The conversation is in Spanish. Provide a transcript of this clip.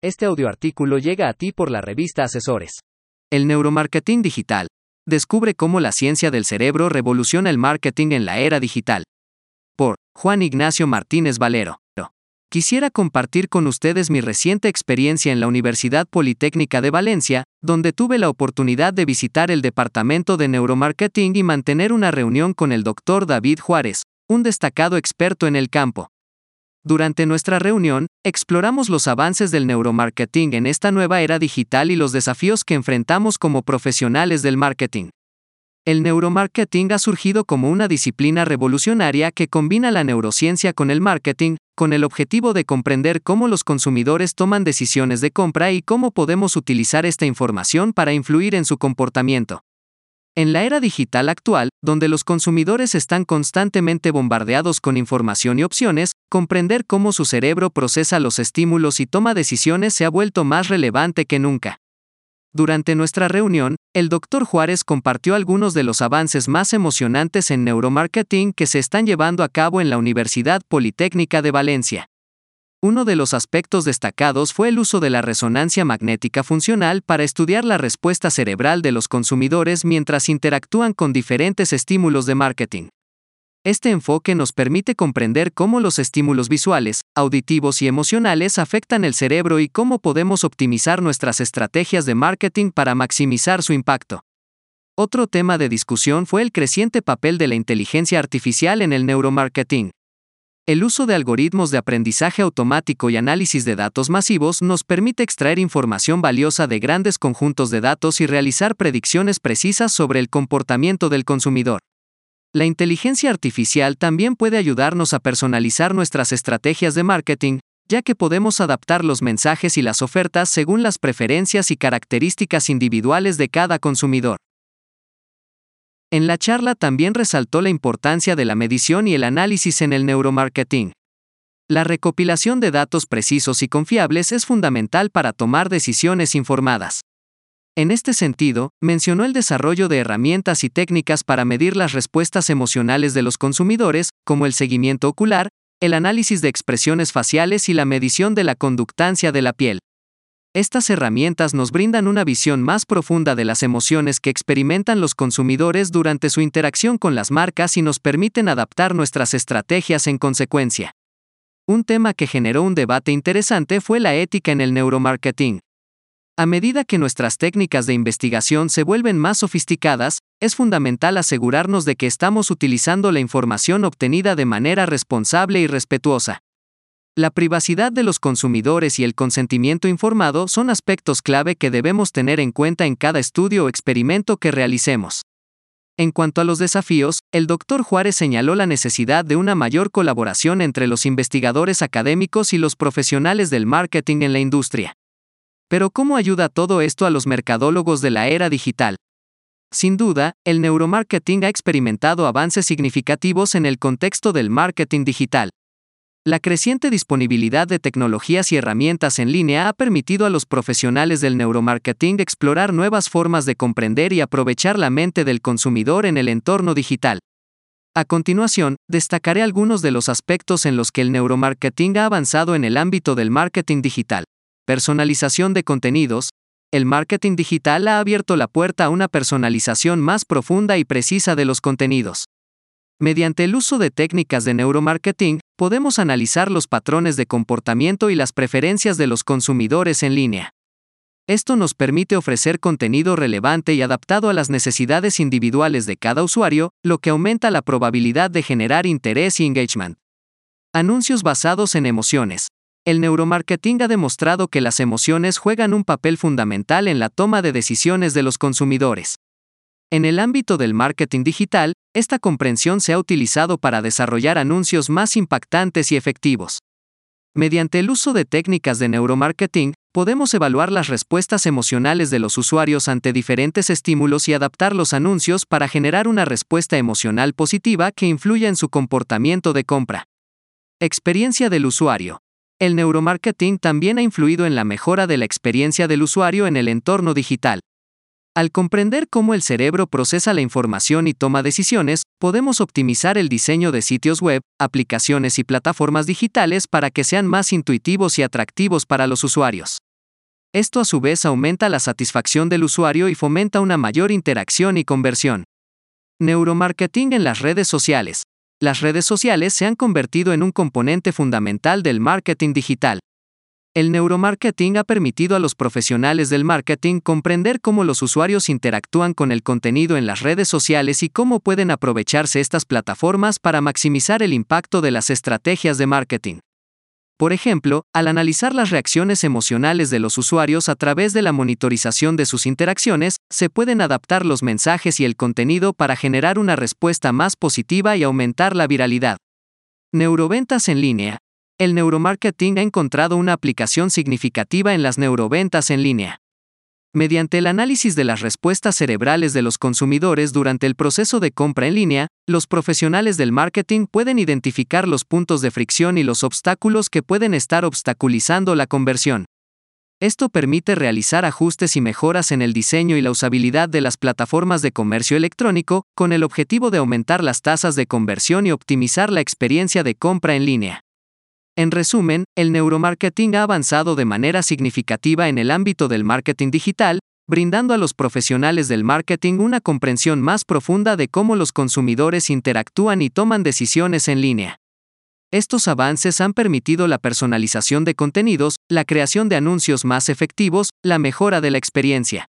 Este audioartículo llega a ti por la revista Asesores. El neuromarketing digital. Descubre cómo la ciencia del cerebro revoluciona el marketing en la era digital. Por Juan Ignacio Martínez Valero. Quisiera compartir con ustedes mi reciente experiencia en la Universidad Politécnica de Valencia, donde tuve la oportunidad de visitar el departamento de neuromarketing y mantener una reunión con el doctor David Juárez, un destacado experto en el campo. Durante nuestra reunión, exploramos los avances del neuromarketing en esta nueva era digital y los desafíos que enfrentamos como profesionales del marketing. El neuromarketing ha surgido como una disciplina revolucionaria que combina la neurociencia con el marketing, con el objetivo de comprender cómo los consumidores toman decisiones de compra y cómo podemos utilizar esta información para influir en su comportamiento. En la era digital actual, donde los consumidores están constantemente bombardeados con información y opciones, comprender cómo su cerebro procesa los estímulos y toma decisiones se ha vuelto más relevante que nunca. Durante nuestra reunión, el Dr. Juárez compartió algunos de los avances más emocionantes en neuromarketing que se están llevando a cabo en la Universidad Politécnica de Valencia. Uno de los aspectos destacados fue el uso de la resonancia magnética funcional para estudiar la respuesta cerebral de los consumidores mientras interactúan con diferentes estímulos de marketing. Este enfoque nos permite comprender cómo los estímulos visuales, auditivos y emocionales afectan el cerebro y cómo podemos optimizar nuestras estrategias de marketing para maximizar su impacto. Otro tema de discusión fue el creciente papel de la inteligencia artificial en el neuromarketing. El uso de algoritmos de aprendizaje automático y análisis de datos masivos nos permite extraer información valiosa de grandes conjuntos de datos y realizar predicciones precisas sobre el comportamiento del consumidor. La inteligencia artificial también puede ayudarnos a personalizar nuestras estrategias de marketing, ya que podemos adaptar los mensajes y las ofertas según las preferencias y características individuales de cada consumidor. En la charla también resaltó la importancia de la medición y el análisis en el neuromarketing. La recopilación de datos precisos y confiables es fundamental para tomar decisiones informadas. En este sentido, mencionó el desarrollo de herramientas y técnicas para medir las respuestas emocionales de los consumidores, como el seguimiento ocular, el análisis de expresiones faciales y la medición de la conductancia de la piel. Estas herramientas nos brindan una visión más profunda de las emociones que experimentan los consumidores durante su interacción con las marcas y nos permiten adaptar nuestras estrategias en consecuencia. Un tema que generó un debate interesante fue la ética en el neuromarketing. A medida que nuestras técnicas de investigación se vuelven más sofisticadas, es fundamental asegurarnos de que estamos utilizando la información obtenida de manera responsable y respetuosa. La privacidad de los consumidores y el consentimiento informado son aspectos clave que debemos tener en cuenta en cada estudio o experimento que realicemos. En cuanto a los desafíos, el Dr. Juárez señaló la necesidad de una mayor colaboración entre los investigadores académicos y los profesionales del marketing en la industria. Pero ¿cómo ayuda todo esto a los mercadólogos de la era digital? Sin duda, el neuromarketing ha experimentado avances significativos en el contexto del marketing digital. La creciente disponibilidad de tecnologías y herramientas en línea ha permitido a los profesionales del neuromarketing explorar nuevas formas de comprender y aprovechar la mente del consumidor en el entorno digital. A continuación, destacaré algunos de los aspectos en los que el neuromarketing ha avanzado en el ámbito del marketing digital. Personalización de contenidos. El marketing digital ha abierto la puerta a una personalización más profunda y precisa de los contenidos. Mediante el uso de técnicas de neuromarketing, podemos analizar los patrones de comportamiento y las preferencias de los consumidores en línea. Esto nos permite ofrecer contenido relevante y adaptado a las necesidades individuales de cada usuario, lo que aumenta la probabilidad de generar interés y engagement. Anuncios basados en emociones. El neuromarketing ha demostrado que las emociones juegan un papel fundamental en la toma de decisiones de los consumidores. En el ámbito del marketing digital, esta comprensión se ha utilizado para desarrollar anuncios más impactantes y efectivos. Mediante el uso de técnicas de neuromarketing, podemos evaluar las respuestas emocionales de los usuarios ante diferentes estímulos y adaptar los anuncios para generar una respuesta emocional positiva que influya en su comportamiento de compra. Experiencia del usuario. El neuromarketing también ha influido en la mejora de la experiencia del usuario en el entorno digital. Al comprender cómo el cerebro procesa la información y toma decisiones, podemos optimizar el diseño de sitios web, aplicaciones y plataformas digitales para que sean más intuitivos y atractivos para los usuarios. Esto a su vez aumenta la satisfacción del usuario y fomenta una mayor interacción y conversión. Neuromarketing en las redes sociales. Las redes sociales se han convertido en un componente fundamental del marketing digital. El neuromarketing ha permitido a los profesionales del marketing comprender cómo los usuarios interactúan con el contenido en las redes sociales y cómo pueden aprovecharse estas plataformas para maximizar el impacto de las estrategias de marketing. Por ejemplo, al analizar las reacciones emocionales de los usuarios a través de la monitorización de sus interacciones, se pueden adaptar los mensajes y el contenido para generar una respuesta más positiva y aumentar la viralidad. Neuroventas en línea. El neuromarketing ha encontrado una aplicación significativa en las neuroventas en línea. Mediante el análisis de las respuestas cerebrales de los consumidores durante el proceso de compra en línea, los profesionales del marketing pueden identificar los puntos de fricción y los obstáculos que pueden estar obstaculizando la conversión. Esto permite realizar ajustes y mejoras en el diseño y la usabilidad de las plataformas de comercio electrónico, con el objetivo de aumentar las tasas de conversión y optimizar la experiencia de compra en línea. En resumen, el neuromarketing ha avanzado de manera significativa en el ámbito del marketing digital, brindando a los profesionales del marketing una comprensión más profunda de cómo los consumidores interactúan y toman decisiones en línea. Estos avances han permitido la personalización de contenidos, la creación de anuncios más efectivos, la mejora de la experiencia.